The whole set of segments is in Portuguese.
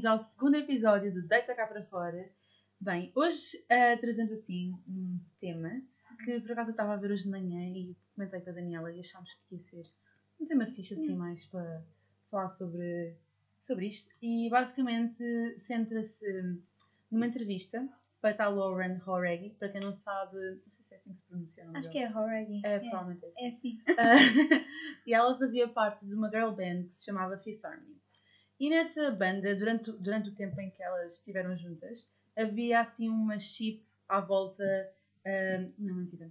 bem-vindos ao segundo episódio do Deita Cá para Fora. Bem, hoje uh, trazemos assim um tema que por acaso eu estava a ver hoje de manhã e comentei com a Daniela e achámos que ia ser um tema fixe assim mais para falar sobre, sobre isto. E basicamente centra-se numa entrevista feita à Lauren Horegi, para quem não sabe, não sei se é assim que se pronuncia o nome Acho que é Horegi. É, provavelmente é É assim. Uh, e ela fazia parte de uma girl band que se chamava Fifth Harmony. E nessa banda, durante, durante o tempo em que elas estiveram juntas, havia assim uma chip à volta. Uh, não, mentira.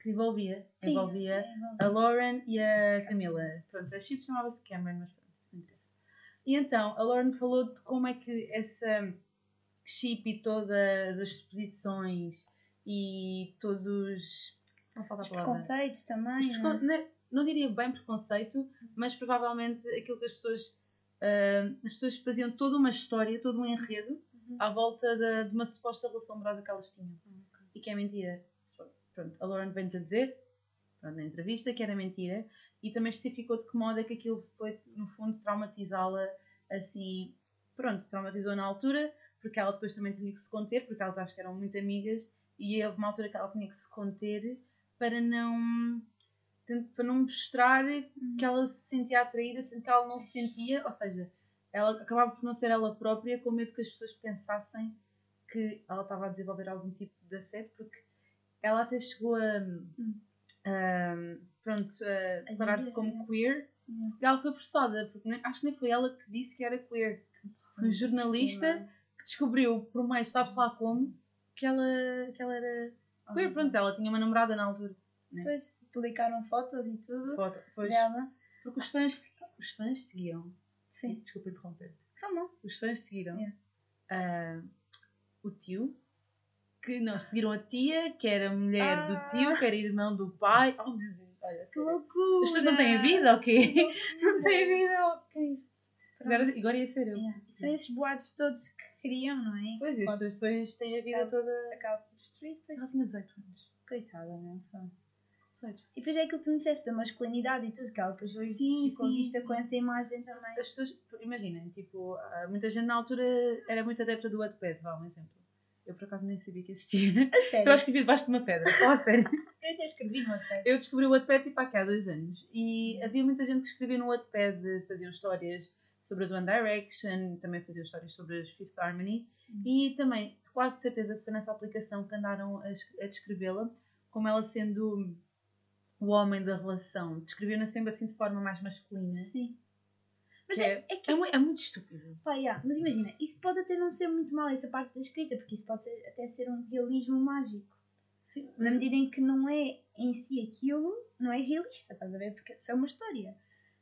Que envolvia, Sim, envolvia é, a Lauren e a Camila. Pronto, a chip chamava-se Cameron, mas pronto, isso não interessa. E então, a Lauren falou de como é que essa chip e todas as exposições e todos os. Não falta a Os preconceitos também. Os não é? precon- não, não diria bem preconceito, mas provavelmente aquilo que as pessoas. Ah, as pessoas faziam toda uma história, todo um enredo Uhum. à volta da- de uma suposta relação amorosa que elas tinham. E que é mentira. Pronto, a Lauren vem-nos a dizer, pronto, na entrevista, que era mentira, e também especificou de que modo é que aquilo foi, no fundo, traumatizá-la assim. Pronto, traumatizou na altura, porque ela depois também tinha que se conter, porque elas acho que eram muito amigas, e houve uma altura que ela tinha que se conter para não para não mostrar que ela se sentia atraída, sendo que ela não se sentia, ou seja, ela acabava por não ser ela própria, com medo que as pessoas pensassem que ela estava a desenvolver algum tipo de afeto, porque ela até chegou a, a, pronto, a declarar-se como é. queer, Hum. e ela foi forçada, porque nem- acho que nem foi ela que disse que era queer, foi um jornalista Sim, que descobriu, por mais sabe-se lá como, que ela, que ela era queer, Ah. pronto, ela tinha uma namorada na altura. Depois publicaram fotos e tudo Foto, pois, dela. porque os fãs, os fãs seguiam, Sim. desculpa interromper, Vamos. os fãs seguiram Yeah. ah, o tio, que não, seguiram a tia, que era mulher Ah. do tio, que era irmão do pai. Oh meu Deus, olha, Que sério. loucura! As pessoas não têm vida, ok? Não têm vida, o que é isto? Agora, agora ia ser eu. Yeah. E São esses boatos todos que criam, não é? Pois, pessoas depois têm a vida Acaba- toda. Acaba por destruir, depois. Ela tinha 18 anos. Coitada, não é? 18. E depois é aquilo que tu disseste da masculinidade e tudo, que ela depois foi- Sim, ficou sim, vista sim. com essa imagem também. As pessoas, imaginem, tipo, ah, muita gente na altura era muito adepta do Wattpad, vá, um exemplo. Eu por acaso nem sabia que existia. A sério? Eu acho que vi debaixo de uma pedra, fala a sério. Eu até escrevi no Wattpad. Eu descobri o Wattpad tipo há dois anos e havia muita gente que escrevia no Wattpad, faziam histórias sobre as One Direction, também faziam histórias sobre as Fifth Harmony Uhum. e também, quase de certeza que foi nessa aplicação que andaram a, a descrevê-la como ela sendo o homem da relação. Descreviam-na sempre assim de forma mais masculina. Sim. Mas Que é, é- é que É, isso, é muito estúpido. pá, yeah, mas imagina, isso pode até não ser muito mal, essa parte da escrita, porque isso pode ser- até ser um realismo mágico. Sim, Na medida em que não é em si aquilo, não é realista, estás a ver? Porque isso é uma história.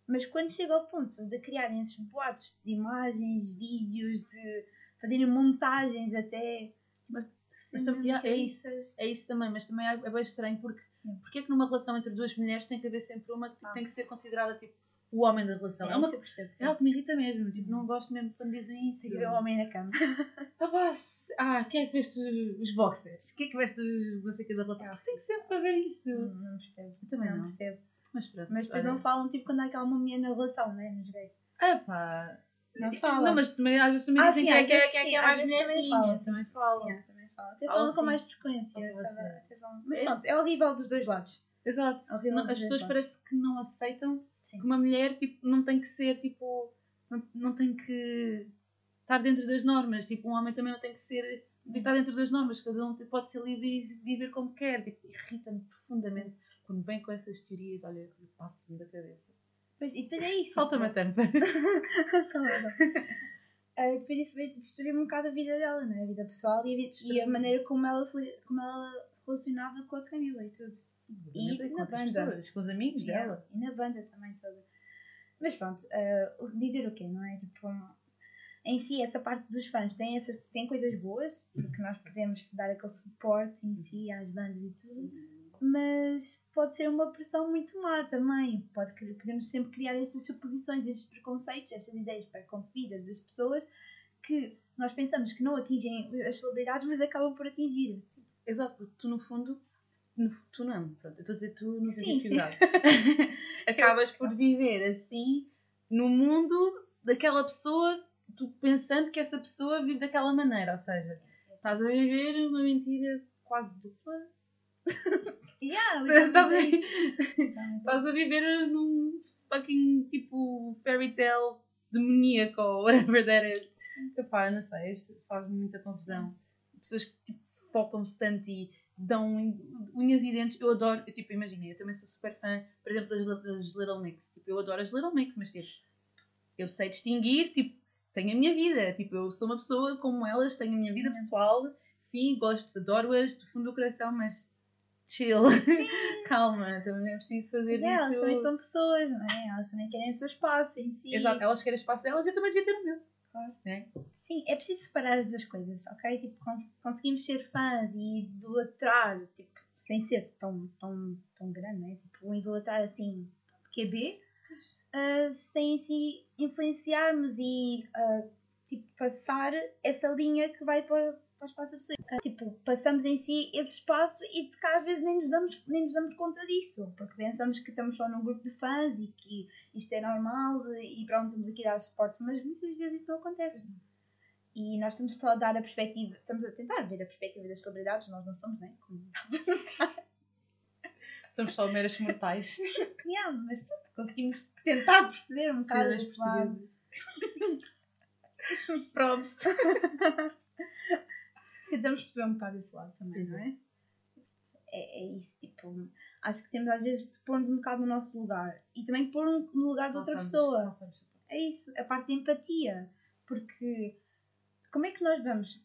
Mas quando chega ao ponto de criarem esses boatos de imagens, vídeos, de fazerem montagens até. Mas- sem mas yeah, é isso. É isso também, mas também é é bem estranho porque Porque é que numa relação entre duas mulheres tem que haver sempre uma que Ah. tem que ser considerada tipo o homem da relação? É, É, uma, isso percebo, sim. é algo que me irrita mesmo, tipo, não gosto mesmo quando dizem isso. Tem que ver o homem na cama. Ah, se- ah, quem é que veste os boxers? Quem é que veste os não sei que da relação? Ah. Tem sempre para ver isso. Hum, não percebo. Eu também não. percebo. Mas pronto. Mas depois olha. não falam tipo quando há aquela uma mulher na relação, né? Nos gays. Ah, pá. Não falam. Não, mas também às vezes também Ah, dizem sim, que é que é, que é, que é às mais vezes também mulherzinha. falam, Também falam. Yeah, falam. Até Falam com mais frequência. Assim. até falam. Mas É- pronto, é horrível dos dois lados. Exato. Não- dos as pessoas lados. parece que não aceitam Sim. que uma mulher tipo, não tem que ser tipo. Não, não tem que estar dentro das normas. Tipo, um homem também não tem que ser. que estar dentro das normas. Cada um pode ser livre e viver como quer. Tipo, irrita-me profundamente quando vem com essas teorias. Olha, eu passo-me da cabeça. E depois é isso. Salta-me a tampa. Ah, depois isso veio destruir um bocado a vida dela, né? a vida pessoal e a, vida- e a maneira como ela, se, como ela relacionava com a Camila e tudo. E com na banda. pessoas, com os amigos Yeah, dela. E na banda também toda. Mas pronto, o- dizer o quê, não é? Tipo, um, em si, essa parte dos fãs tem, essa, tem coisas boas, porque nós podemos dar aquele suporte em si às bandas e tudo, mas pode ser uma pressão muito má também. Pode, podemos sempre criar estas suposições, estes preconceitos, estas ideias preconcebidas das pessoas que nós pensamos que não atingem as celebridades, mas acabam por atingir. Exato, porque tu no fundo. no tu não, pronto, eu estou a dizer tu no Sim. sentido figurado. Acabas por viver assim no mundo daquela pessoa tu pensando que essa pessoa vive daquela maneira, ou seja, estás a viver uma mentira quase dupla. Yeah, Estás a, estás a viver num fucking tipo fairy tale demoníaco ou whatever that is. Epá, não sei, faz muita confusão. Pessoas que tipo, focam-se tanto e dão unhas e dentes. Eu adoro, eu, tipo, imagina, eu também sou super fã, por exemplo, das, das Little Mix. Tipo, eu adoro as Little Mix, mas tipo, eu sei distinguir, tipo, tenho a minha vida. Tipo, eu sou uma pessoa como elas, tenho a minha vida pessoal. Sim, gosto, adoro-as do fundo do coração, mas chill. Calma, também é preciso fazer Yeah, elas isso. também são pessoas, não é? Elas também querem o seu espaço em si. Exato, elas querem espaço delas e eu também devia ter o meu. Claro. Né? Sim, é preciso separar as duas coisas, ok? Tipo, con- conseguimos ser fãs e idolatrar, tipo, sem ser tão, tão, tão grande, né? Tipo, um idolatrar assim, QB, ah, sem assim influenciarmos e ah, tipo, passar essa linha que vai para, para o espaço da pessoa. Ah, tipo, passamos em si esse espaço e de cá às vezes nem nos, damos, nem nos damos conta disso, porque pensamos que estamos só num grupo de fãs e que isto é normal e pronto, estamos aqui a dar suporte, mas muitas vezes isso não acontece. E nós estamos só a dar a perspectiva, estamos a tentar ver a perspectiva das celebridades, nós não somos, nem como Somos só meras mortais. Yeah, mas pronto, conseguimos tentar perceber um bocado percebidas. Props. Tentamos perceber um bocado esse lado também, não é? é? É isso, tipo, acho que temos às vezes de pôr-nos um bocado no nosso lugar e também pôr no lugar de outra sabes- pessoa. sabes. É isso, a parte da empatia. Porque como é que nós vamos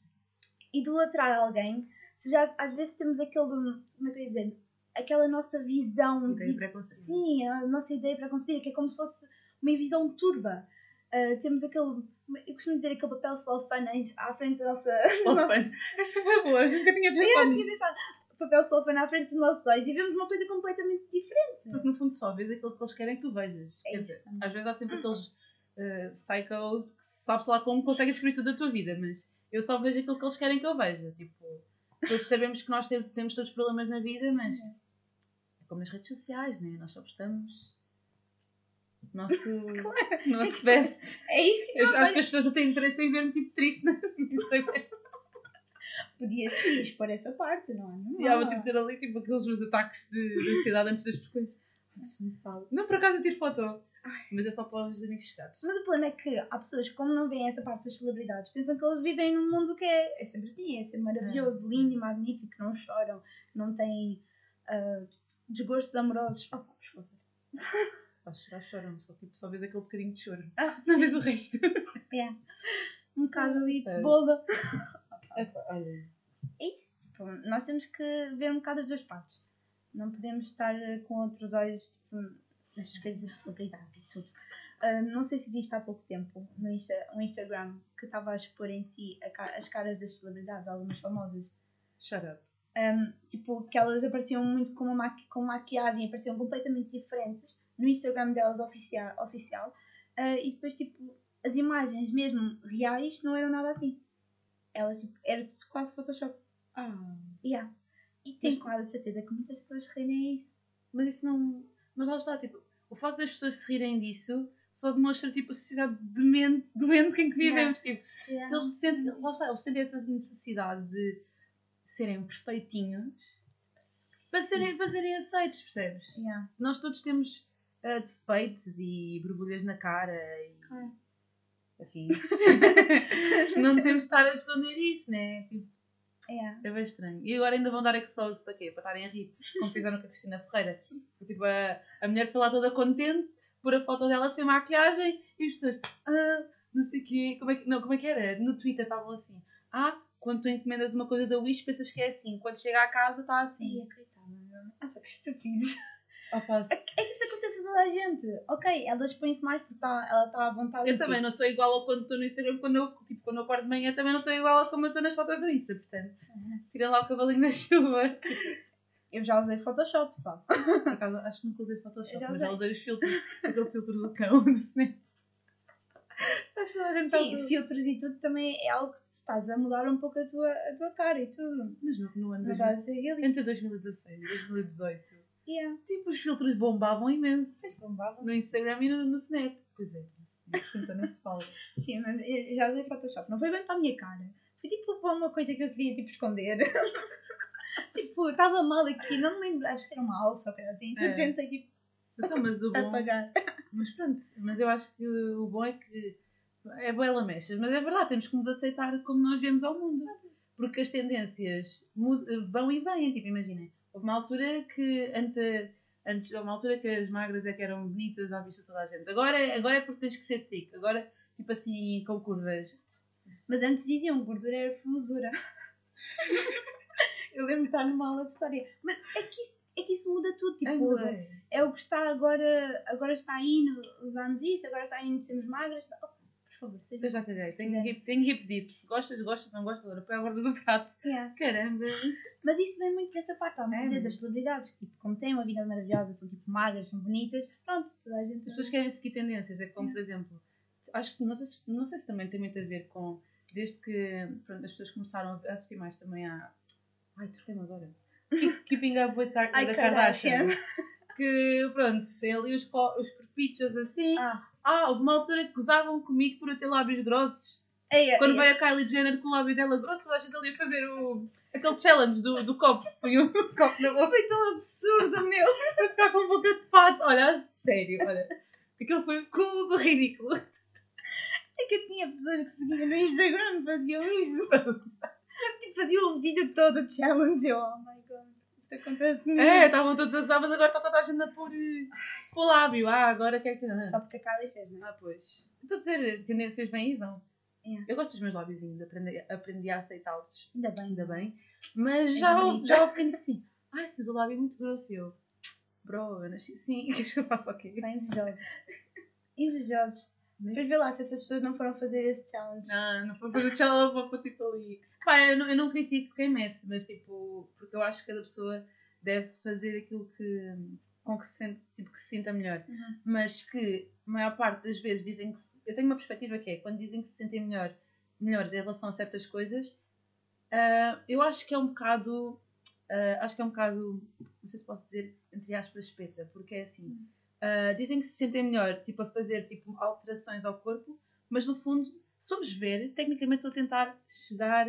idolatrar alguém se já às vezes temos aquele, como é que eu ia dizer, aquela nossa visão tem de. Sim, a nossa ideia preconcebida, que é como se fosse uma visão turva. Ah, temos aquele, eu costumo dizer aquele papel celofane à frente da nossa. Celofane. Essa foi boa, eu nunca tinha Eu pensado tinha nisso. pensado, papel celofane à frente dos nossos olhos e vemos uma coisa completamente diferente. Porque no fundo só vês aquilo que eles querem que tu vejas. É Quer dizer, às vezes há sempre aqueles uh, psychos que sabes lá como conseguem descobrir tudo da tua vida, mas eu só vejo aquilo que eles querem que eu veja. Tipo, todos sabemos que nós te- temos todos problemas na vida, mas Uhum. é como nas redes sociais, né? Nós só postamos nosso, nosso best. É isto que Eu acho que as pessoas não têm interesse em ver-me tipo triste no Instagram. podias podias pôr essa parte, não é? Não, E há tipo ter ali tipo aqueles meus ataques de, de ansiedade antes das frequências. Ai. Não, por acaso eu tiro foto. Mas é só para os amigos chegados. Mas o problema é que há pessoas que, como não veem essa parte das celebridades, pensam que eles vivem num mundo que é, é sempre assim, é sempre maravilhoso, lindo e magnífico, não choram, não têm ah, desgostos amorosos. Oh, por favor. Vais chorar, choram. Só, tipo, só vês aquele bocadinho de choro. Ah, Não vês o resto. um bocado ali de É. cebola. Epá, olha. É isso. Tipo, nós temos que ver um bocado as duas partes. Não podemos estar eh, com outros olhos tipo, nestas coisas das celebridades e tudo. Ah, não sei se viste há pouco tempo no Insta, um Instagram que estava a expor em si a as caras das celebridades, algumas famosas. Shut up. Um, tipo, que elas apareciam muito com, uma maqui com maquiagem, apareciam completamente diferentes no Instagram delas oficial, oficial uh, e depois, tipo, as imagens mesmo reais não eram nada assim. Elas, tipo, era tudo quase Photoshop. Ah, Yeah. E tenho Mas- quase a certeza que muitas pessoas riem a isso. mas isso não. Mas lá está, tipo, o facto das pessoas se rirem disso só demonstra tipo a sociedade demente, doente em que vivemos. Tipo, eles sentem, lá está, eles sentem essa necessidade de serem perfeitinhos para serem, para serem aceitos, percebes? Yeah. Nós todos temos ah, defeitos e borbulhas na cara e Claro. afins. não temos de estar a esconder isso, né? Tipo, Yeah. é bem estranho. E agora ainda vão dar expose para quê? Para estarem a rir, como fizeram com a Cristina Ferreira. Tipo, a, a mulher foi lá toda contente, pôr a foto dela sem maquilhagem e as pessoas, ah, não sei o quê, como é que, não, como é que era? No Twitter estavam assim, ah, quando tu encomendas uma coisa da Wish pensas que é assim, quando chega à casa está assim. Ia, coitada, meu. Ah, que estúpidos. Opa, se- É que isso acontece a toda a gente. Ok, ela expõe-se mais porque tá, ela está à vontade eu em si. também não sou igual ao quando estou no Instagram, quando eu, tipo, quando eu acordo de manhã também não estou igual a como eu estou nas fotos do Insta, portanto, tira lá o cavalinho da chuva. Eu já usei Photoshop, pessoal. Por acaso, acho que nunca usei Photoshop, Eu já mas já usei. os filtros. Aquele filtro do cão do Snap. Acho que toda a gente Sim, sabe. filtros e tudo também é algo que estás a mudar um pouco a tua, a tua cara e tudo. Mas no, no ano Não 2000, estás a ser realista. entre 2016 e 2018, Yeah. tipo, os filtros bombavam imenso. Mas bombava. No Instagram e no, no Snap. Pois é. então não se fala. Sim, mas eu já usei Photoshop. Não foi bem para a minha cara. Foi tipo para uma coisa que eu queria tipo esconder. tipo, estava mal aqui, não me lembro, acho que era uma alça ou assim. Então É. tentei tipo Então, mas o bom. apagar. Mas pronto, mas eu acho que o bom é que é boa lamechas, mas é verdade, temos que nos aceitar como nós vemos ao mundo. Porque as tendências mud- vão e vêm, tipo, imaginem. Houve uma altura que antes, antes houve uma altura que as magras é que eram bonitas à vista de toda a gente. Agora, é- agora é porque tens que ser thick, agora tipo assim com curvas. Mas antes diziam gordura era formosura. eu lembro de estar numa aula de história. Mas é que isso, é que isso muda tudo. Tipo, é o que está agora, agora está indo, usamos isso, agora está indo sermos magras. Oh, por favor, seja. Eu já caguei, tenho hip, tenho hip dip. Se gostas, gostas, não gostas, agora põe a borda do prato. Yeah. Caramba! Mas isso vem muito dessa parte, ao É, das celebridades, que tipo, como têm uma vida maravilhosa, são tipo magras, são bonitas, pronto, toda a gente. As pessoas querem seguir tendências, é como, por exemplo, acho que não sei, se, não sei se também tem muito a ver com desde que pronto, as pessoas começaram a assistir mais também a. Ai, troquei-me agora. Keep- Keeping up with Car Ai, da Kardashian. Kardashian. Que pronto, tem ali os, os corpichos assim. Ah, Ah, houve uma altura que gozavam comigo por eu ter lábios grossos. é, Quando veio a Kylie Jenner com o lábio dela grosso, a gente ali a fazer o, aquele challenge do, do copo. Põe um copo na Isso boca foi tão absurdo, meu! para ficar com a boca de pato. Olha, a sério, olha. Aquilo foi o cúmulo do ridículo. É que eu tinha pessoas que seguiam no Instagram faziam isso. tipo, faziam o vídeo todo, o challenge. Eu, oh my isto acontece comigo. É, estavam todos a gozar, mas agora está toda a gente a pôr, eh, pôr lábio. Ah, agora que é que. Só porque a Kylie fez, não é? ah, pois. Estou a dizer, tendências vêm e vão. Yeah. Eu gosto dos meus lábios ainda, aprendi, aprendi a aceitá-los, Ainda bem. ainda bem. Mas É já, bonita. já houve quem disse assim: ai, tens o lábio muito grosso. E eu, bro, eu nasci assim, queres que eu faça o quê? Bem invejosos. Invejosos. Depois vê lá se essas pessoas não foram fazer esse challenge. Não, não foi fazer challenge, vou pôr tipo ali. Pá, eu não, eu não critico quem mete, mas tipo, porque eu acho que cada pessoa deve fazer aquilo que, com que se sente, tipo, que se sinta melhor. Uhum. Mas que a maior parte das vezes dizem que. Eu tenho uma perspectiva que é quando dizem que se sentem melhor, melhores em relação a certas coisas, ah, eu acho que é um bocado. ah, acho que é um bocado. Não sei se posso dizer, entre aspas, espeta, porque é assim. Ah, dizem que se sentem melhor, tipo, a fazer tipo, alterações ao corpo, mas no fundo, se formos ver, tecnicamente estão a tentar chegar,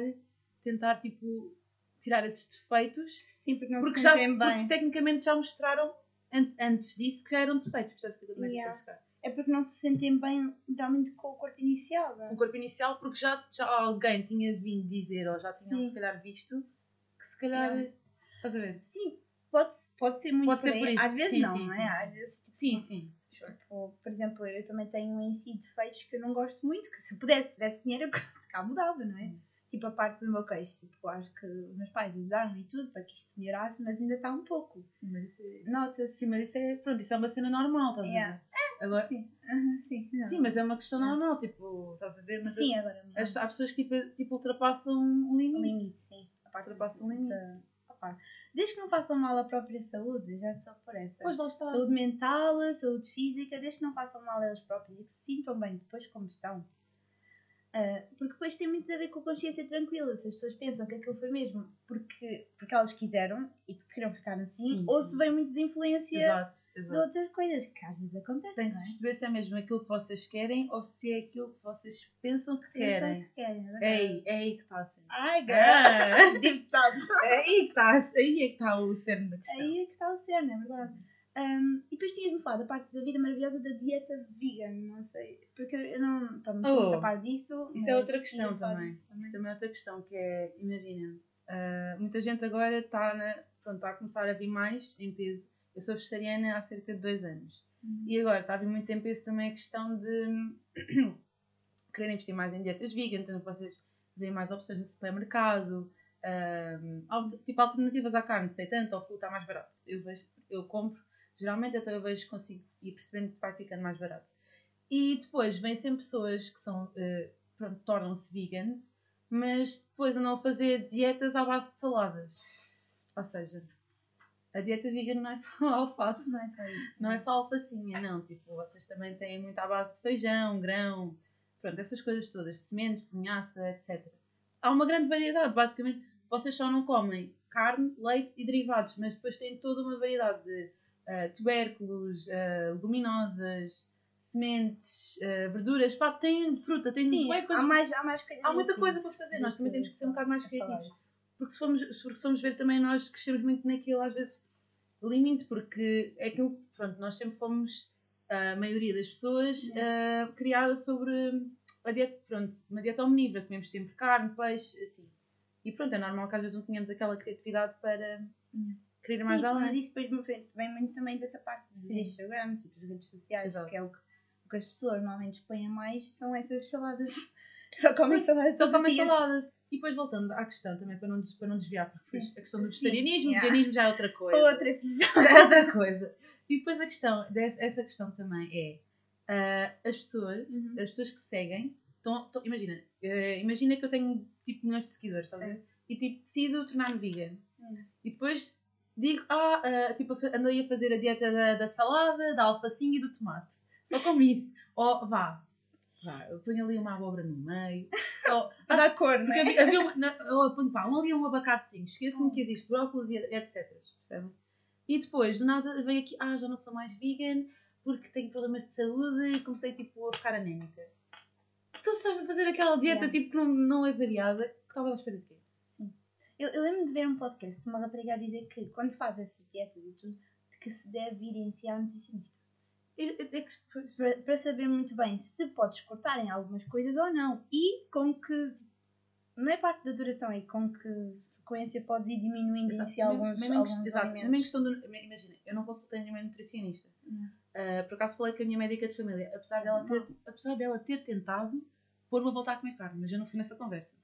tentar tipo, tirar esses defeitos, Sim, porque não porque, se já, sentem porque bem. tecnicamente já mostraram an- antes disso que já eram defeitos, percebes o que também Yeah. chegar? É porque não se sentem bem realmente com o corpo inicial. não é? Um corpo inicial, porque já, já alguém tinha vindo dizer, ou já tinham Sim. se calhar visto, que se calhar. Yeah. Estás a ver? Sim, pode, pode ser muito Pode por ser por isso. Às vezes Sim, não, sim, não sim, é? Às vezes, tipo, Sim, sim. Tipo, por exemplo, eu também tenho em si defeitos que eu não gosto muito, que se eu pudesse, tivesse dinheiro, eu cá mudava, não é? Hum. Tipo, a parte do meu queixo, tipo, eu acho que os meus pais ajudaram e tudo para que isto melhorasse, mas ainda está um pouco. Sim, mas isso é. Nota-se. Sim, mas isso é, pronto, isso é uma cena normal, estás Yeah. a ver? Agora, Sim, sim. não. sim, mas é uma questão Yeah. normal, tipo, estás a ver? Mas Sim, agora. as- há pessoas que tipo, tipo, ultrapassam um limite. Limite, sim. A parte Ultrapassa o limite. da- opá. Desde que não façam mal à própria saúde, eu já sou por essa. Pois lá está. Saúde mental, saúde física, desde que não façam mal a eles próprios e que se sintam bem depois como estão. Ah, porque depois tem muito a ver com a consciência tranquila. Se as pessoas pensam que aquilo foi mesmo porque, porque elas quiseram e porque queriam ficar assim, Sim, ou sim. se vem muito de influência Exato, de exato. outras coisas que às vezes acontecem. Tem que se é? perceber se é mesmo aquilo que vocês querem ou se é aquilo que vocês pensam que querem. que querem, é É aí, é aí que está a cena. Ai, girl! Deep thoughts. é aí que está, aí é que está o cerne da questão. Aí é que está o cerne, é verdade. Um, e depois tinhas-me falado da parte da vida maravilhosa da dieta vegan, não sei, porque eu não pronto, não estou Oh, a par disso. Isso é outra questão também. disso Isso também é outra questão, que é, imagina, ah, muita gente agora está está a começar a vir mais em peso. Eu sou vegetariana há cerca de dois anos. Uhum. E agora está a vir muito em peso também a questão de querer investir mais em dietas vegan, então vocês veem mais opções no supermercado, al- tipo alternativas à carne, sei tanto, ou está mais barato. Eu vejo, eu compro, geralmente então eu vejo, consigo ir percebendo que vai ficando mais barato. E depois vêm sempre pessoas que são, eh, pronto, tornam-se vegans, mas depois andam a fazer dietas à base de saladas. Ou seja, a dieta vegan não é só alface. Não é só isso. Não é só alfacinha, não. Tipo, vocês também têm muito à base de feijão, grão, pronto, essas coisas todas, sementes, linhaça, etc. Há uma grande variedade, basicamente. Vocês só não comem carne, leite e derivados, mas depois têm toda uma variedade de ah, tubérculos, ah, leguminosas, sementes, eh, verduras, pá, tem fruta, tem Sim, bué coisas. há mais, há mais Há muita assim. coisa para fazer, nós também temos que ser um bocado mais As criativos. Porque se formos, porque se formos ver também, nós crescemos muito naquilo, às vezes, limite, porque é aquilo que, pronto, nós sempre fomos, a maioria das pessoas, ah, criada sobre a dieta, pronto, uma dieta omnívora, comemos sempre carne, peixe, assim. E pronto, é normal que às vezes não tenhamos aquela criatividade para querer ir mais além. mas isso depois vem, muito também dessa parte dos Sim. Instagrams e das redes sociais, Exato. que é o que, o que as pessoas normalmente expõem mais, são essas saladas. Só comem saladas Só comem saladas. E depois voltando à questão também, para não, para não desviar, porque Sim. a questão do vegetarianismo, yeah. veganismo já é outra coisa. Outro episódio. Já é outra coisa. E depois a questão, essa questão também é ah, as pessoas, Uhum. as pessoas que seguem, tão, tão- imagina, eh, imagina que eu tenho tipo milhões de seguidores, ver? E tipo, decido tornar-me vegan. Hum. E depois digo, ah, ah, tipo, a fa- ando aí a fazer a dieta da, da salada, da alfacinha e do tomate. Só como isso. Ou vá, vá, eu ponho ali uma abóbora no meio. Ou, Para dar cor, não porque é? havia, havia uma, na, ou eu ponho, vá, um ali um abacatezinho, esqueço-me Oh. que existe brócolis e etc. Percebem? E depois, do nada, vem aqui, ah, já não sou mais vegan porque tenho problemas de saúde e comecei tipo a ficar anémica. Então se estás a fazer aquela dieta Yeah. tipo que não, não é variada, que estava à espera de quê? Eu, eu lembro de ver um podcast de uma rapariga a dizer que quando faz essas dietas e tudo, de que se deve evidenciar nutricionista. Que, pois, Para, para saber muito bem se podes cortar em algumas coisas ou não. E com que. tipo, Não é parte da duração, é com que frequência podes ir diminuindo Exato. em alguns, Mesmo- alguns exato. Mesmo em questão do. Imagina, eu não consultei nenhuma nutricionista. Ah, por acaso falei com a minha médica de família, apesar dela, ter, apesar dela ter tentado pôr-me a voltar a comer carne, mas eu não fui nessa conversa.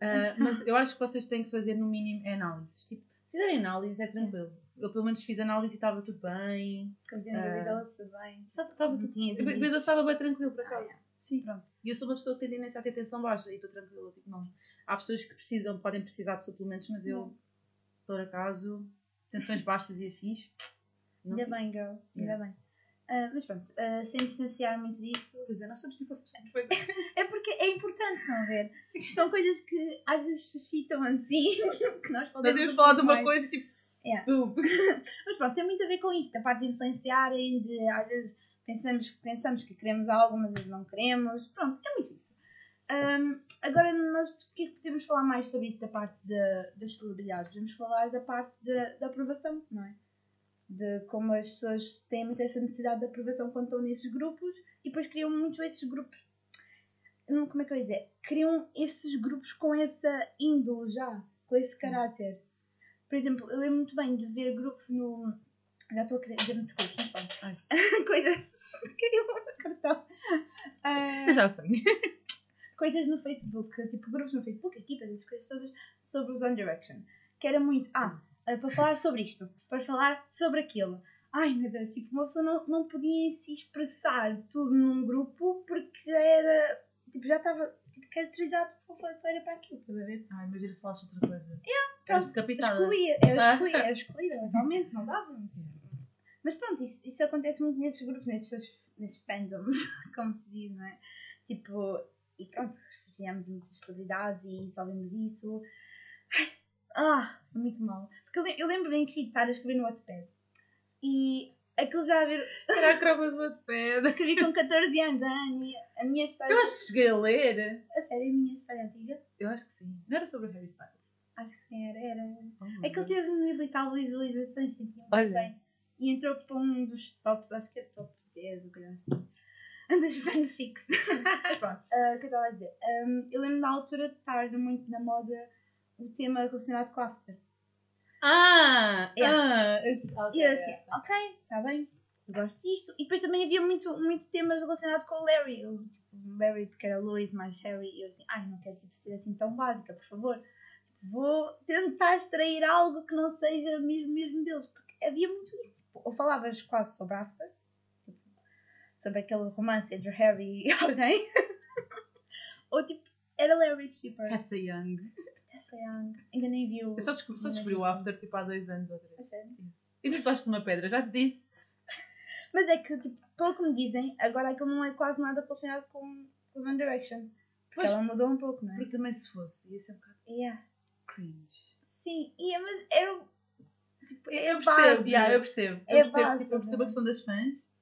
Ah, mas eu acho que vocês têm que fazer no mínimo é análises. Tipo, se fizerem análise é tranquilo. Eu pelo menos fiz análise e estava tudo bem. Tenho Ah. dúvida, ela se bem. Estava tudo. tinha mas eu estava bem tranquilo, por Ah, acaso. Sim. Pronto. E eu sou uma pessoa que tem tendência a ter tensão baixa e estou tranquila. Tipo, não. Há pessoas que precisam, podem precisar de suplementos, mas eu, Não. por acaso, tensões baixas e afins. Ainda bem, girl. Ainda Yeah. bem. Ah, mas pronto, ah, sem distanciar muito disso. Pois é, nós somos tipo É porque é importante não ver. São coisas que às vezes suscitam assim que nós Nós podemos. íamos falar de uma mais. coisa tipo. Yeah. Boom. Mas pronto, tem muito a ver com isto, a parte de influenciarem, de às vezes pensamos, pensamos que queremos algo, mas às vezes não queremos. Pronto, é muito isso. Ahm, agora, nós porque é que podemos falar mais sobre isso da parte de- das celebridades? Podemos falar da parte da aprovação, não é? De como as pessoas têm muito essa necessidade de aprovação quando estão nesses grupos e depois criam muito esses grupos. Não, Como é que eu ia dizer? Criam esses grupos com essa índole já, com esse caráter. Por exemplo, eu lembro muito bem de ver grupos no. Já estou a querer dizer muitos grupos. Ai. Coisas. Caiu o cartão. Eu já tenho. coisas no Facebook, tipo grupos no Facebook, equipas, essas coisas todas, sobre os One Direction. Que era muito, ah, ah, para falar sobre isto, para falar sobre aquilo. Ai meu Deus, tipo, uma pessoa não, não podia se expressar tudo num grupo porque já era, tipo, já estava tipo, caracterizado que só, foi, só era para aquilo, estás a ver? Ai, imagina se falaste outra coisa. pronto. Eras decapitada. Excluía, eu Ah. excluía, eu excluía, totalmente, não dava. Mas pronto, isso, isso acontece muito nesses grupos, nesses, nesses fandoms, como se diz, não é? Tipo, e pronto, refugiamos muitas celebridades e só vimos isso. Ai, ah, é muito mal. Porque eu, le- eu lembro em si de estar a escrever no Wattpad e aquilo já a ver. Era a crova do Wattpad. Escrevi com 14 anos, a minha, a minha história. Eu acho que cheguei a ler. A sério, a minha história antiga. Eu acho que sim. Não era sobre o Harry Styles. Acho que era. era. Oh, Aquilo God. teve mil e tal visualizações, senti muito bem. E entrou para um dos tops, acho que é top 10, ou coisa assim. Das fanfics. Mas pronto, ah, o que eu estava a dizer? Ahm, eu lembro na altura de estar muito na moda o tema relacionado com After. Ah! Yeah. Ah! esse- ok, E eu assim, yeah. ok, está bem, eu gosto disto. E depois também havia muito, muitos temas relacionados com o Larry. Eu, tipo, Larry porque era Louis mais Harry. E eu assim, ai, não quero tipo, ser assim tão básica, por favor. Vou tentar extrair algo que não seja mesmo, mesmo deles. Porque havia muito isso. Tipo, ou falavas quase sobre After, tipo, sobre aquele romance entre Harry e alguém. ou tipo, era Larry Shipper. Tessa Young. Ainda nem viu. Eu só descobri, só descobri o After tipo há dois anos outra A vez. sério. E tu gosto de uma pedra, já te disse. Mas é que, tipo, pelo que me dizem, agora aquilo não é quase nada relacionado com, com One Direction. Porque Pois. ela mudou um pouco, não é? Porque também se fosse, ia ser um bocado Yeah. cringe. Sim, yeah, mas era. Tipo, é Eu a percebo, yeah, eu percebo. É Eu a percebo, base, tipo, eu percebo a questão das fãs.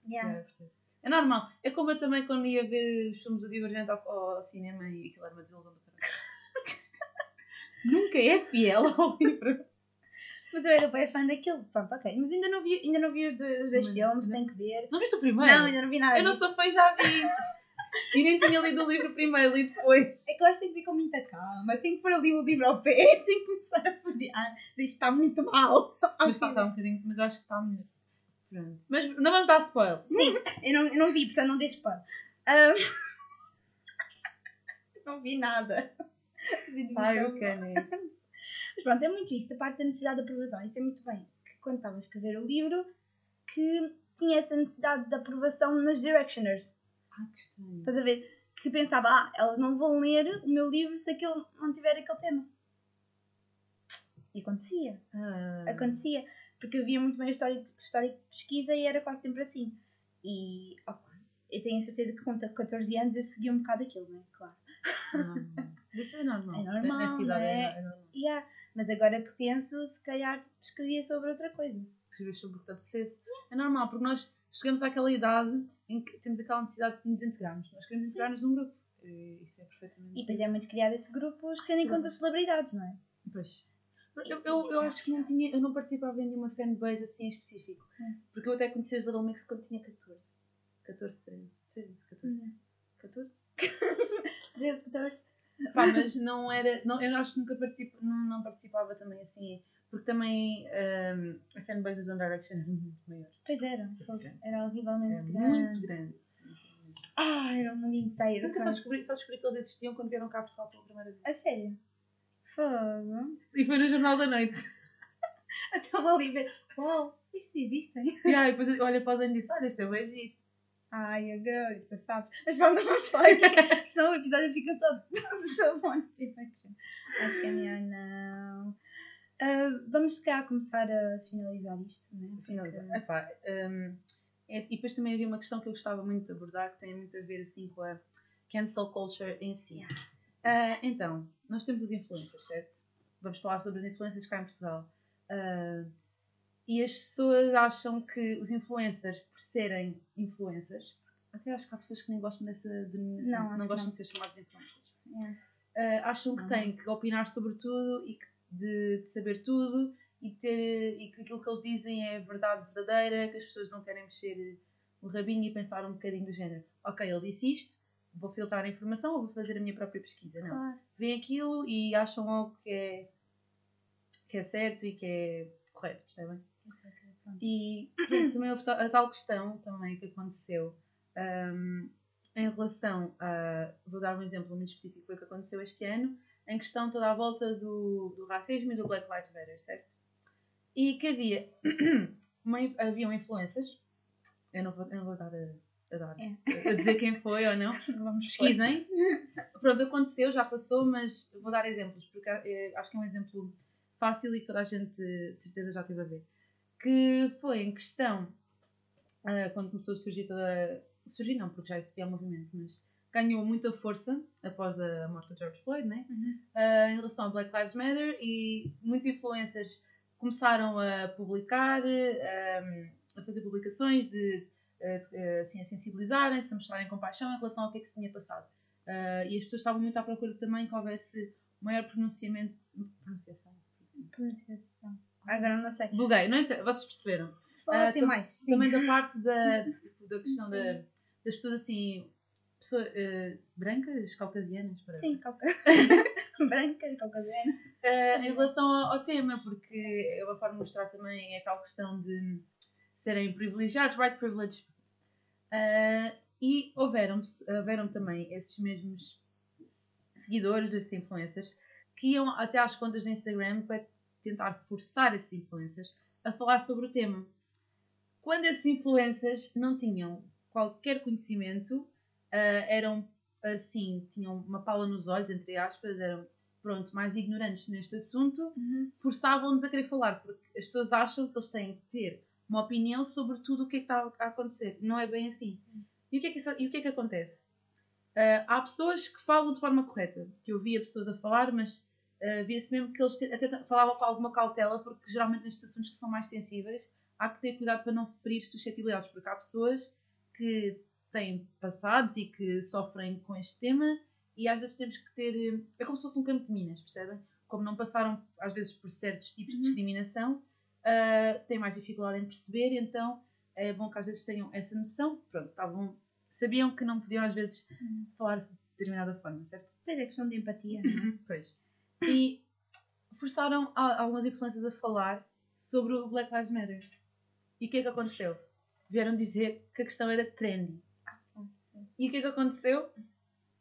Yeah. Yeah, eu percebo. É normal. É como eu também quando ia ver os filmes do Divergente ao, ao cinema e aquilo era uma desilusão do caralho. Nunca é fiel ao livro. Mas eu era bem fã daquilo. Pronto, ok. Mas ainda não vi, ainda não vi os dois, Mas- filmes, não- tenho que ver. Não viste o primeiro? Não, ainda não vi nada. Eu não disso. sou fã já vi. e nem tinha lido o livro primeiro, li depois. É que eu acho que tem que ver com muita calma. Tenho que pôr ali o livro ao pé, tenho que começar a folhear. Isto está muito mal. Mas está, está um bocadinho, mas acho que está melhor. Pronto. Mas não vamos dar spoiler. Sim, eu não, eu não vi, portanto não deixo spoiler. Ahm, não vi nada. Ai, o. Mas pronto, é muito isso, da parte da necessidade de aprovação. Isso é muito bem. Que quando estava a escrever o livro, que tinha essa necessidade de aprovação nas directioners. Ai, que estranho. Estás a ver? Que pensava, ah, elas não vão ler o meu livro se aquele não tiver aquele tema. E acontecia. Ah. Acontecia. Porque eu via muito bem a história, história de pesquisa e era quase sempre assim. E, opa, eu tenho a certeza que com 14 anos eu segui um bocado aquilo, não é? Claro. Não. Isso é normal. É normal, Nessa idade não é? é, é normal. Yeah. Mas agora que penso, se calhar escrevia sobre outra coisa. Escrever sobre o que te apetecesse. É normal, porque nós chegamos àquela idade em que temos aquela necessidade de nos integrarmos. Nós queremos integrar-nos num grupo. Isso é perfeitamente. E depois é muito criado esse grupo tendo em conta celebridades, não é? Pois. Eu, eu, eu acho que não tinha, eu não participava em nenhuma fanbase assim em específico. Hum. Porque eu até conheci os Little Mix quando tinha 14. 14, 13. 13 14. 14? 13, 14. Pá, mas não era. Não, eu acho que nunca participo, não, não participava também assim. Porque também hum, a fanbase dos One Direction era muito maior. Pois era, foi- grande. era horrivelmente Era grande. muito grande. sim. Ah, era o mundo inteiro. Tanto que eu só descobri, só descobri que eles existiam quando vieram cá a Portugal pela primeira vez. A sério? Fogo. E foi no Jornal da Noite. Até uma ali ver. Uau, isto existe. E aí depois olhei para o Zen e disse: Olha, isto é bem giro. Ai, agora, tu sabes. Mas pronto, vamos falar aqui, senão o episódio fica só sobre One Perfection. Acho que é melhor não. Ah, vamos se calhar começar a finalizar isto, não é? Finalizar. Porque- Epá, hum, é- e depois também havia uma questão que eu gostava muito de abordar que tem muito a ver assim com a cancel culture em si. Ah, então, nós temos os influencers, certo? Vamos falar sobre as influencers cá em Portugal. Ah, e as pessoas acham que os influencers, por serem influencers, até acho que há pessoas que nem gostam dessa denominação, Não, não gostam não. de ser chamados de influencers. Ah, acham que Uhum. têm que opinar sobre tudo e de, de saber tudo e, ter, e que aquilo que eles dizem é verdade verdadeira, que as pessoas não querem mexer o rabinho e pensar um bocadinho do género. Ok, ele disse isto, vou filtrar a informação ou vou fazer a minha própria pesquisa. Não. Claro. Veem aquilo e acham logo que é, que é certo e que é correto, percebem? É é. E também houve a tal questão também que aconteceu hum, em relação a. Vou dar um exemplo muito específico foi o que aconteceu este ano, em questão toda à volta do, do racismo e do Black Lives Matter, certo? E que havia. uma, haviam influências, eu não vou, eu não vou dar a, a dar, a dizer quem foi ou não, Vamos pesquisem. Pronto, aconteceu, já passou, mas vou dar exemplos, porque eh, acho que é um exemplo fácil e que toda a gente de certeza já teve a ver. Que foi em questão, ah, quando começou a surgir toda. Surgir não, porque já existia o movimento, mas ganhou muita força após a morte de George Floyd, né? Uhum. Ah, em relação ao Black Lives Matter e muitos influencers começaram a publicar, ah, a fazer publicações de, ah, assim, a sensibilizarem-se, a mostrarem compaixão em relação ao que é que se tinha passado. E as pessoas estavam muito à procura também que houvesse maior pronunciamento. Pronunciação. Pronunciação. Agora não sei. Buguei, não inter- vocês perceberam? Se falassem Ah, tam- mais, sim. Também da parte da, tipo, da questão da, das pessoas assim. Pessoa, ah, brancas, caucasianas, para Sim, cauca... branca, caucasiana. Uh, em relação ao, ao tema, porque é uma forma de mostrar também é tal questão de serem privilegiados, white privilege. Uh, e houveram, houveram também esses mesmos seguidores desses influencers que iam até às contas do Instagram para tentar forçar esses influencers a falar sobre o tema. Quando esses influencers não tinham qualquer conhecimento, uh, eram assim, tinham uma pala nos olhos, entre aspas, eram pronto, mais ignorantes neste assunto, Uhum. forçavam-nos a querer falar, porque as pessoas acham que eles têm que ter uma opinião sobre tudo o que é que está a acontecer. Não é bem assim. E o que é que, isso- e o que, é que acontece? Ah, há pessoas que falam de forma correta, que eu via pessoas a falar, mas ah, via-se mesmo que eles até falavam com alguma cautela, porque geralmente nestes assuntos que são mais sensíveis, há que ter cuidado para não ferir suscetibilidades, porque há pessoas que têm passados e que sofrem com este tema e às vezes temos que ter. É como se fosse um campo de minas, percebem? Como não passaram às vezes por certos tipos Uhum. de discriminação, uh, têm mais dificuldade em perceber, então é bom que às vezes tenham essa noção. Pronto, estavam. Sabiam que não podiam às vezes Uhum. falar-se de determinada forma, certo? Depois é questão de empatia, não é? Pois. E forçaram a- algumas influências a falar sobre o Black Lives Matter. E o que é que aconteceu? Vieram dizer que a questão era trendy. E o que é que aconteceu?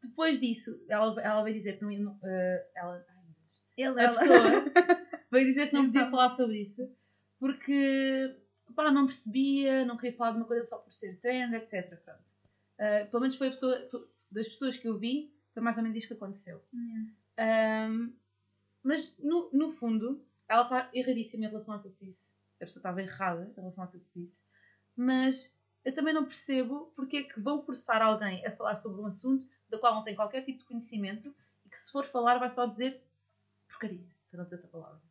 Depois disso, ela, ela veio dizer que não, eh, ela, ai, meu Deus. Ele, a ela. pessoa veio dizer que não podia falar sobre isso porque pá, não percebia, não queria falar de uma coisa só por ser trend, etc. Pronto. Eh, pelo menos foi a pessoa, das pessoas que eu vi, foi mais ou menos isto que aconteceu. Yeah. Um, mas no, no fundo, ela está erradíssima em relação àquilo que disse. A pessoa estava errada em relação àquilo que disse. Mas eu também não percebo porque é que vão forçar alguém a falar sobre um assunto do qual não tem qualquer tipo de conhecimento e que se for falar vai só dizer porcaria, para não dizer outra palavra.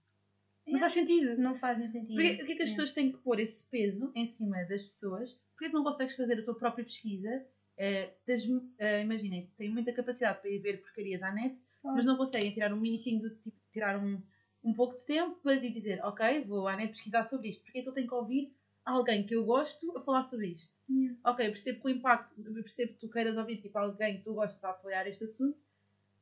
Não Yeah. faz sentido. Não faz nem sentido. Porquê, porquê que as Yeah. pessoas têm que pôr esse peso em cima das pessoas? Porquê que não consegues fazer a tua própria pesquisa? Eh, imaginem, têm muita capacidade para ir ver porcarias à net, Claro. mas não conseguem tirar um minutinho do tipo, tirar um, um pouco de tempo para lhe dizer, ok, vou à net pesquisar sobre isto. Porquê é que eu tenho que ouvir alguém que eu gosto a falar sobre isto? Yeah. Ok, percebo que o impacto, percebo que tu queiras ouvir tipo, alguém que tu gostas a apoiar este assunto,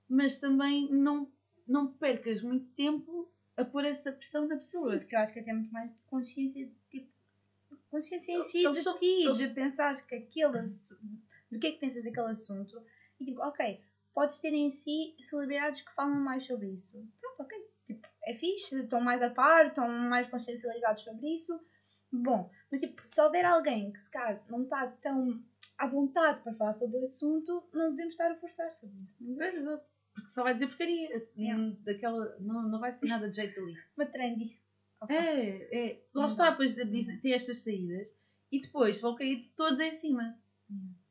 mas também não, não percas muito tempo a pôr essa pressão na pessoa. Sim, porque eu acho que até muito mais de consciência, tipo, consciência em si Eles de são- ti, eles- de pensar que aquele assu- do que é que pensas daquele assunto e tipo, ok, podes ter em si celebridades que falam mais sobre isso. Pronto, ok, tipo, é fixe, estão mais a par, estão mais consciencializados sobre isso. Bom, mas tipo, se houver alguém que se calhar não está tão à vontade para falar sobre o assunto, não devemos estar a forçar sobre isso. Porque só vai dizer porcaria. Assim, Yeah. daquela, não, não vai ser nada de jeito ali. Uma trendy. Ok. É, é. Lá está, depois de dizer- ter estas saídas e depois vão cair tipo, todos em cima.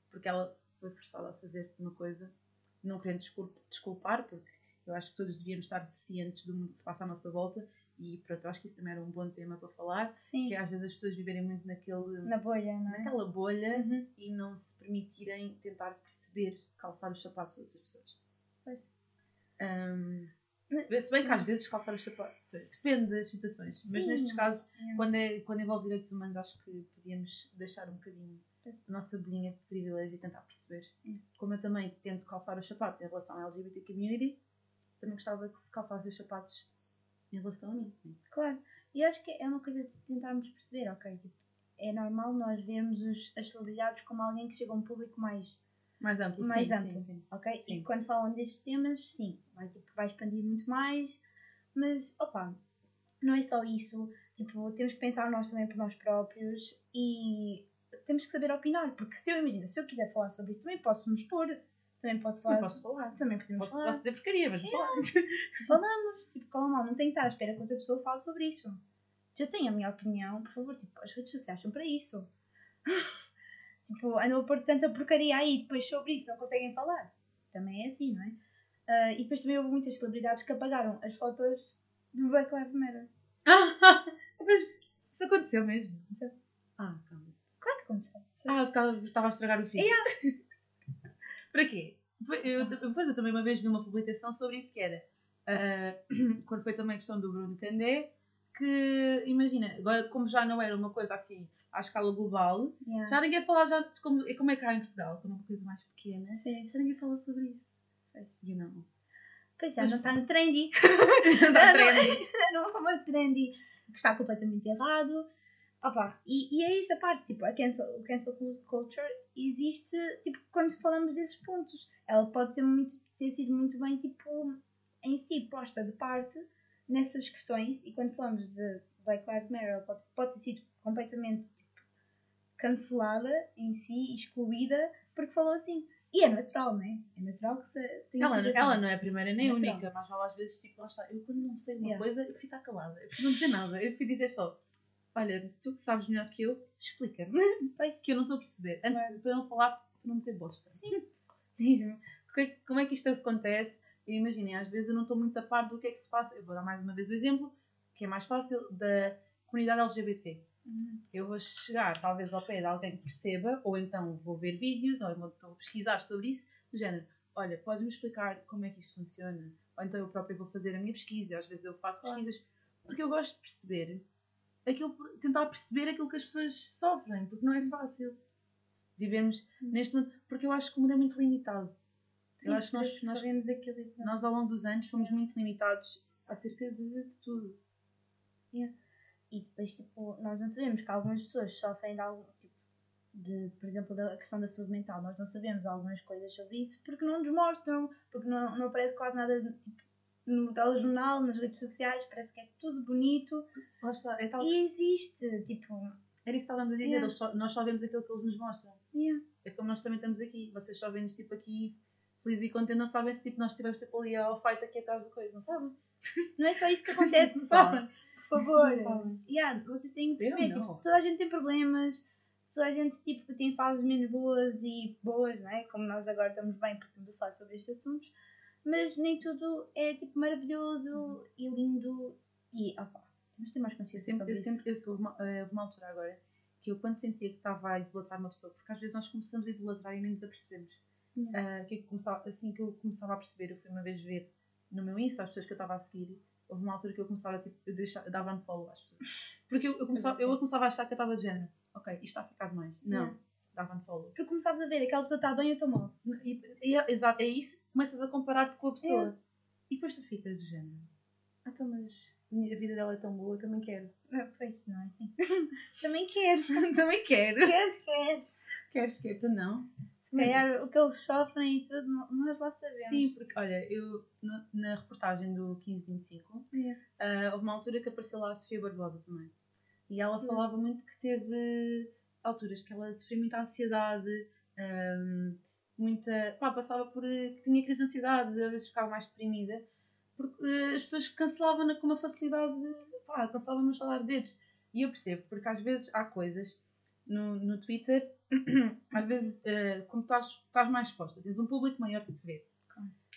Porque ela foi forçada a fazer uma coisa, não querendo desculp- desculpar, porque eu acho que todos devíamos estar cientes do mundo que se passa à nossa volta e pronto, eu acho que isso também era um bom tema para falar, Sim, que é às vezes as pessoas viverem muito naquele, na bolha, não é? naquela bolha Uhum. e não se permitirem tentar perceber, calçar os sapatos de outras pessoas. Pois. Ahm, se, bem- se bem que às vezes calçar os sapatos depende das situações, mas Sim. nestes casos, Yeah. quando, é, quando envolve direitos humanos, acho que podíamos deixar um bocadinho nossa bolinha de privilégio e tentar perceber. Hum. Como eu também tento calçar os sapatos em relação à LGBT community, também gostava que se calçasse os sapatos em relação a mim. Claro, e acho que é uma coisa de tentarmos perceber, ok? Tipo, é normal nós vermos os, as celebridades como alguém que chega a um público mais, Mais amplo, mais sim, amplo, sim, sim. ok? Sim. E quando falam destes temas, sim, vai, tipo, vai expandir muito mais, mas, opa, não é só isso. Tipo, temos que pensar nós também por nós próprios e temos que saber opinar, porque se eu imagino, se eu quiser falar sobre isso, também posso me expor, também posso falar, Também posso falar. também podemos Posso, falar. posso dizer porcaria, mas falar. Falamos, tipo, calma mal, não tenho que estar à espera que outra pessoa fale sobre isso. Se eu tenho a minha opinião, por favor, tipo, as redes sociais são para isso. tipo, andam a pôr tanta porcaria aí depois sobre isso, não conseguem falar. Também é assim, não é? Ah, e depois também houve muitas celebridades que apagaram as fotos do Black Lives Matter. mas isso aconteceu mesmo. Ah, calma. Que aconteceu. Ah, estava, estava a estragar o filme. Para quê? Eu, depois eu também uma vez vi uma publicação sobre isso que era ah, quando foi também a questão do Bruno Candé que imagina, agora como já não era uma coisa assim à escala global, Yeah. já ninguém fala já de como, como é cá em Portugal, como é uma coisa mais pequena, Sim. já ninguém fala sobre isso. You know. Pois já, Mas- não está no trendy. Está trendy. não é uma trendy que está completamente errado. Opa, e, e é isso a parte, tipo, a cancel, o cancel culture existe, tipo, quando falamos desses pontos. Ela pode ser muito, ter sido muito bem, tipo, em si, posta de parte nessas questões. E quando falamos de Black Lives Matter, ela pode, pode ter sido completamente, tipo, cancelada em si, excluída, porque falou assim. E é natural, não é? É natural que se tenha Ela, sido assim. ela não é a primeira nem a única, mas ela às vezes, tipo, lá está. Eu quando não sei uma Yeah. coisa, eu fico calada. Eu prefiro não dizer nada. Eu prefiro dizer só: Olha, tu que sabes melhor que eu, explica-me. Que eu não estou a perceber. Antes Claro. de para não falar, para não dizer bosta. sim. Diz-me, é como é que isto acontece? E imaginem, às vezes eu não estou muito a par do que é que se passa. Eu vou dar mais uma vez o exemplo, que é mais fácil, da comunidade LGBT. Uhum. Eu vou chegar, talvez, ao pé de alguém que perceba, ou então vou ver vídeos, ou então vou pesquisar sobre isso, do género, olha, podes-me explicar como é que isto funciona? Ou então eu própria vou fazer a minha pesquisa, às vezes eu faço pesquisas, porque eu gosto de perceber, aquilo, tentar perceber aquilo que as pessoas sofrem, porque não é fácil vivermos Hum. neste mundo, porque eu acho que o mundo é muito limitado. Sim, eu acho que nós, nós, sabemos aquilo pronto. nós, ao longo dos anos, fomos muito limitados acerca de, de tudo. E depois, tipo, nós não sabemos que algumas pessoas sofrem de algo, tipo, de, por exemplo, da questão da saúde mental. Nós não sabemos algumas coisas sobre isso porque não nos mostram, porque não, não aparece quase nada, tipo, no telejornal, nas redes sociais, parece que é tudo bonito. Está, é tal E existe, tipo, Era isso que estávamos a dizer, Yeah. só- nós só vemos aquilo que eles nos mostram. yeah, É como nós também estamos aqui. Vocês só vêm-nos tipo aqui felizes e contentes, não sabem se tipo, nós estivemos tipo, ali ao fight aqui atrás do coisa, não sabem? não é só isso que acontece, pessoal. Por favor. Não. Yeah, vocês têm que perceber, tipo, toda a gente tem problemas, toda a gente tipo, tem fases menos boas e boas, não é? Como nós agora estamos bem porque estamos a falar sobre estes assuntos, mas nem tudo é tipo maravilhoso e lindo e opa, temos de ter mais Eu consciência sempre, sobre eu isso. sempre, eu, houve, uma, eh, houve uma altura agora que eu quando sentia que estava a idolatrar uma pessoa, porque às vezes nós começamos a idolatrar e nem nos apercebemos. Yeah. Ah, que é que começava, assim que eu começava a perceber, eu fui uma vez ver no meu Insta as pessoas que eu estava a seguir, houve uma altura que eu começava tipo, eu deixava, dava unfollow às pessoas. Porque eu, eu, começava, eu começava a achar que eu estava de género, ok, isto está a ficar demais. Não, Yeah. Dava unfollow. Porque começavas a ver, aquela pessoa está bem, eu estou mal. E, e é, exato, é isso, começas a comparar-te com a pessoa. Yeah. E depois tu ficas do género. Ah, então, mas a vida dela é tão boa, eu também quero. Ah, Pois não é assim. Também quero. também quero. Queres, queres. Queres que tu não? Se calhar o que eles sofrem e tudo, nós lá sabemos. Sim, porque olha, eu na, na reportagem do 1525 Yeah. ah, houve uma altura que apareceu lá a Sofia Barbosa também. E ela Yeah. falava muito que teve alturas que ela sofria muita ansiedade, ahm, muita. pá, passava por. que tinha crise de ansiedade, às vezes ficava mais deprimida, porque eh, as pessoas cancelavam-na com uma facilidade. pá, cancelavam no estalar de dedos. E eu percebo, porque às vezes há coisas no, no Twitter, às vezes, eh, como estás, estás mais exposta, tens um público maior que te vê.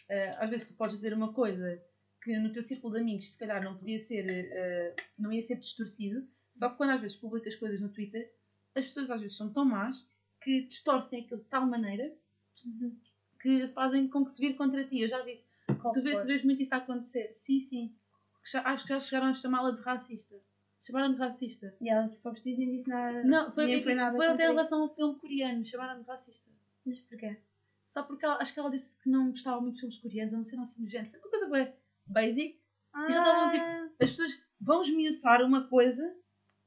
Eh, às vezes tu podes dizer uma coisa que no teu círculo de amigos se calhar não podia ser, eh, não ia ser distorcido, só que quando às vezes publicas coisas no Twitter, as pessoas às vezes são tão más que distorcem aquilo de tal maneira Uhum. que fazem com que se vire contra ti. Eu já vi isso. Qual Tu vês, tu vês muito isso a acontecer. Sim, sim. Já- acho que já chegaram a chamá-la de racista. Chamaram de racista. E ela, se for preciso, nem disse nada. Não, foi, nem foi nada foi até em relação ao filme coreano. Chamaram de racista. Mas porquê? Só porque ela- acho que ela disse que não gostava muito de filmes coreanos, ou não sei assim do género. Foi uma coisa bem basic. Ah, E já estavam, tipo, As pessoas vão esmiuçar uma coisa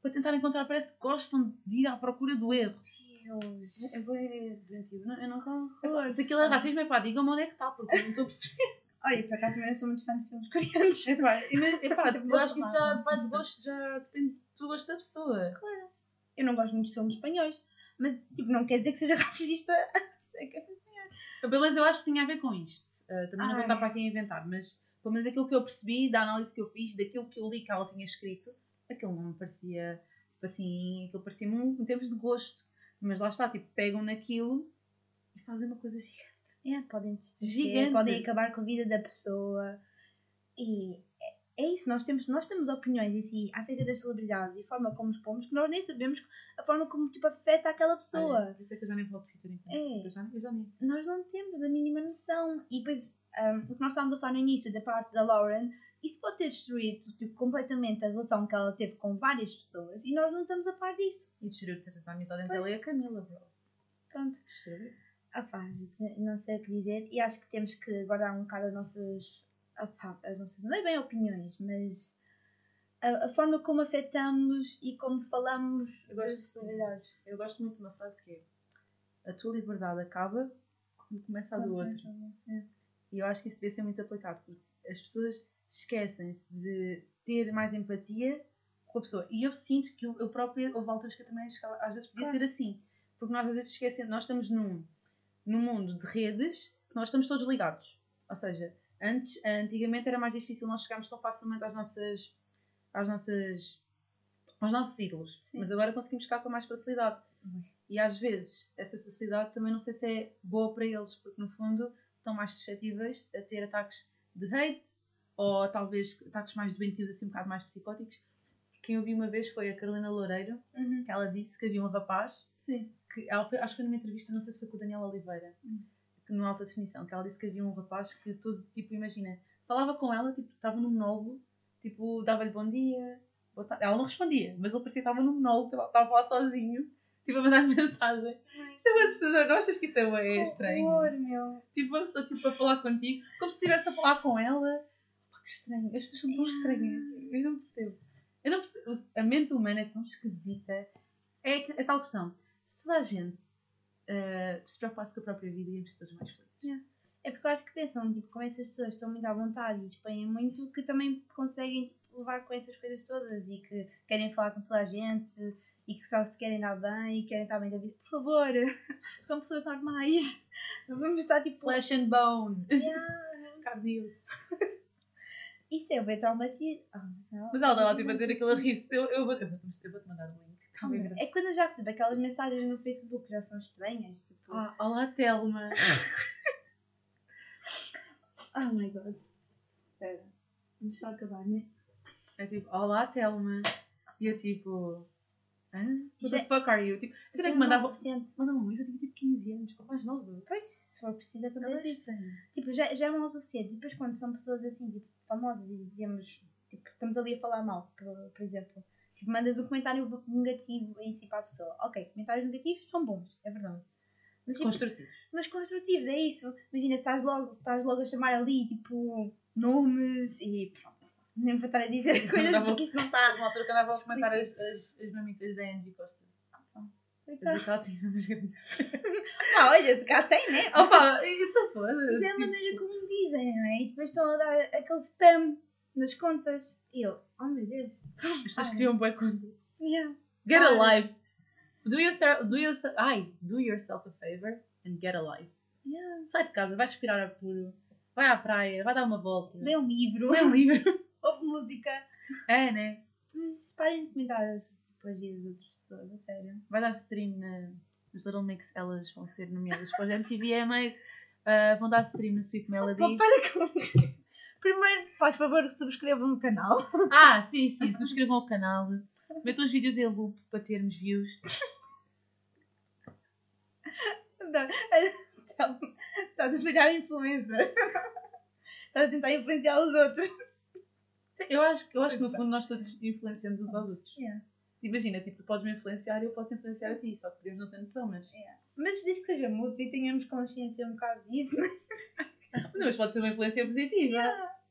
para tentar encontrar, parece que gostam de ir à procura do erro. Deus. É bem doentio. Não, eu não... Horror, Se aquilo é racismo, é pá, digam-me onde é que está, porque eu não estou a perceber. Olha, por acaso também eu sou muito fã de filmes coreanos. Epá, e- epá, eu acho que isso já vai de gosto, já depende do gosto da pessoa. Claro. Eu não gosto muito de filmes espanhóis, mas tipo, não quer dizer que seja racista. Pelo menos eu acho que tinha a ver com isto. Uh, também não vou Ai. estar para aqui a inventar, mas pelo menos aquilo que eu percebi, da análise que eu fiz, daquilo que eu li que ela tinha escrito, aquilo não me parecia, tipo assim, aquilo parecia-me um- em termos de gosto. Mas lá está, tipo, pegam naquilo e fazem uma coisa gigante. É, podem Gigante. podem acabar com a vida da pessoa. E é, é isso, nós temos, nós temos opiniões em si acerca das celebridades e a forma como os pomos, que nós nem sabemos a forma como tipo, afeta aquela pessoa. Olha, por isso é que eu já nem vou ao Twitter então. É. Eu já, eu já nem. nós não temos a mínima noção. E depois, um, o que nós estávamos a falar no início da parte da Lauren, isso pode ter destruído tipo, completamente a relação que ela teve com várias pessoas e nós não estamos a par disso. E destruiu de certeza a amizade entre ela e a Camila, bro. Pronto. Destruiu. Ah pá, gente, não sei o que dizer e acho que temos que guardar um bocado as nossas, ah pá, as nossas não é bem opiniões, mas a, a forma como afetamos e como falamos Eu das celebridades. Eu gosto muito de uma frase que é a tua liberdade acaba quando começa a do outro. É. E eu acho que isso devia ser muito aplicado, porque as pessoas esquecem-se de ter mais empatia com a pessoa. E eu sinto que eu, eu própria, houve alturas que eu também chegava, às vezes podia Claro. ser assim. Porque nós às vezes esquecemos, nós estamos num, num mundo de redes, que nós estamos todos ligados. Ou seja, antes, antigamente era mais difícil nós chegarmos tão facilmente às nossas, às nossas, aos nossos ídolos. Sim. Mas agora conseguimos chegar com mais facilidade. Uhum. E às vezes essa facilidade também não sei se é boa para eles, porque no fundo estão mais suscetíveis a ter ataques de hate ou talvez ataques mais doentios, assim um bocado mais psicóticos, quem eu vi uma vez foi a Carolina Loureiro, Uhum. que ela disse que havia um rapaz Sim. que acho que foi numa entrevista, não sei se foi com o Daniel Oliveira, Hum. que no Alta Definição, que ela disse que havia um rapaz que todo, tipo, imagina, falava com ela, tipo, estava num monólogo, tipo, dava-lhe bom dia, boa tarde. Ela não respondia, mas ele parecia que estava num monólogo, estava falar sozinho, tipo, a mandar mensagem. Isso é uma assustador, não achas que isso é, Que estranho? horror, meu. Tipo, uma pessoa tipo, a falar contigo, como se estivesse a falar com ela. Estranho, as pessoas são tão estranhas, eu não percebo. Eu não percebo, a mente humana é tão esquisita. É, que- é tal questão, se toda a gente eh, se preocupasse com a própria vida, íamos ser todos mais felizes. Yeah. É porque eu acho que pensam, tipo, como essas pessoas estão muito à vontade e dispõem muito, que também conseguem tipo, levar com essas coisas todas e que querem falar com toda a gente e que só se querem dar bem e querem estar bem da vida. Por favor, são pessoas normais. Não vamos estar tipo. Flesh and bone. Yeah, Carne. Isso é bem traumatizante. Ah, não. Mas ela estava tipo, a dizer aquilo a rir-se. Eu, eu, vou, eu, vou, eu vou-te mandar o link. Engraçado. É quando eu já recebo aquelas mensagens no Facebook que já são estranhas, tipo. Ah, olá, Telma. Oh my god. Espera. Vamos só acabar, né? É tipo, olá, Telma. E eu tipo, hã? What Isso the é- fuck are you? Tipo, Isso será é que mandava. mal suficiente. Mandava uma, eu tinha tipo 15 anos, ou mais nova. Pois, se for preciso é acontece isso. Tipo, já, já é mal o suficiente. E depois quando são pessoas assim, tipo, famosas e dizemos, tipo, estamos ali a falar mal, por, por exemplo. Tipo, mandas um comentário negativo em si para a pessoa. Ok, comentários negativos são bons, é verdade. Mas, tipo, Construtivos. mas construtivos, é isso. Imagina, se estás logo, se estás logo a chamar ali, tipo, nomes e pronto. Nem vou estar a dizer coisas porque isto não está. Uma altura que andava a comentar as, as, as mamitas da Angie Costa. Coitado. dizer que ela tinha umas grandes. Ah, olha, se cá tem, né? Opa, isso foda Mas é a tipo, maneira como dizem, não é? E depois estão a dar aquele spam nas contas. E eu, oh meu Deus. As pessoas criam boa conta. Yeah. Get a Ai. life. Do yourself, do yourself, ai, do yourself a favor and get a life. Yeah. Sai de casa, vai respirar ar puro, vai à praia, vai dar uma volta. Lê um livro, Lê um livro. ouve música. É, né? Mas parem de comentar as, tipo, as vidas de outras pessoas, a sério. Vai dar stream na, nos Little Mix, elas vão ser nomeadas para a MTV mas uh, vão dar stream no Sweet Melody. Opa, para com Primeiro, faz favor, subscrevam no canal. Ah, sim, sim, subscrevam o canal. Metam os vídeos em loop para termos views. Estás a virar influencer. Estás a tentar influenciar os outros. Eu acho, que- eu acho que no fundo nós todos influenciamos uns aos outros. Yeah. Imagina, tipo, tu podes me influenciar e eu posso influenciar a ti, só que podemos não ter noção, mas. Mas desde que seja mútuo e tenhamos consciência um bocado disso. Não, mas pode ser uma influência positiva.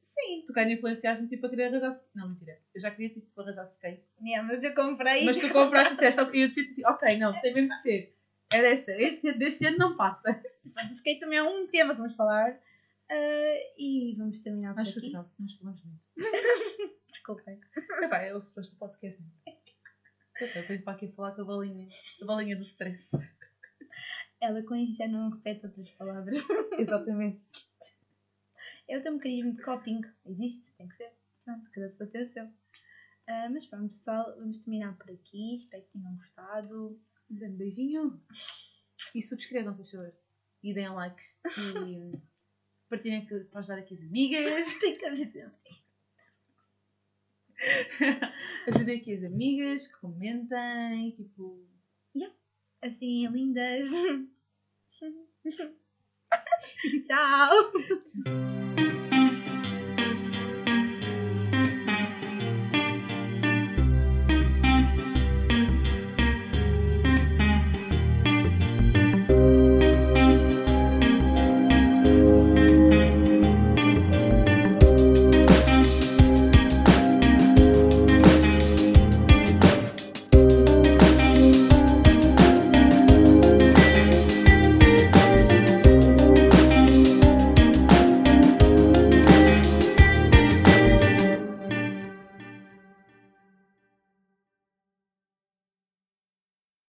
Sim. Tu queres influenciar-me tipo a querer arranjar Não, mentira. Eu já queria tipo arranjar skate. Yeah, mas eu comprei. Mas tu compraste e disseste, e eu disse assim, ok, não, tem mesmo de ser. É desta, este, deste ano não passa. Pronto, o skate também é um tema que vamos falar. Ah, e vamos terminar por Acho que aqui. não, nós falamos muito. Desculpem. Epá, é o suposto do podcast. Eu venho para aqui falar com a balinha, a balinha do stress. Ela com isto já não repete outras palavras. Exatamente. Eu tenho um mecanismo de coping. Existe, tem que ser. Pronto, cada pessoa tem o seu. Ah, mas pronto, pessoal, vamos terminar por aqui. Espero que tenham gostado. Um grande beijinho. E subscrevam, se favor. E deem like. E partilhem que para ajudar aqui as amigas. Tem que haver. Ajudem aqui as amigas, comentem, tipo. Assim, lindas. Tchau.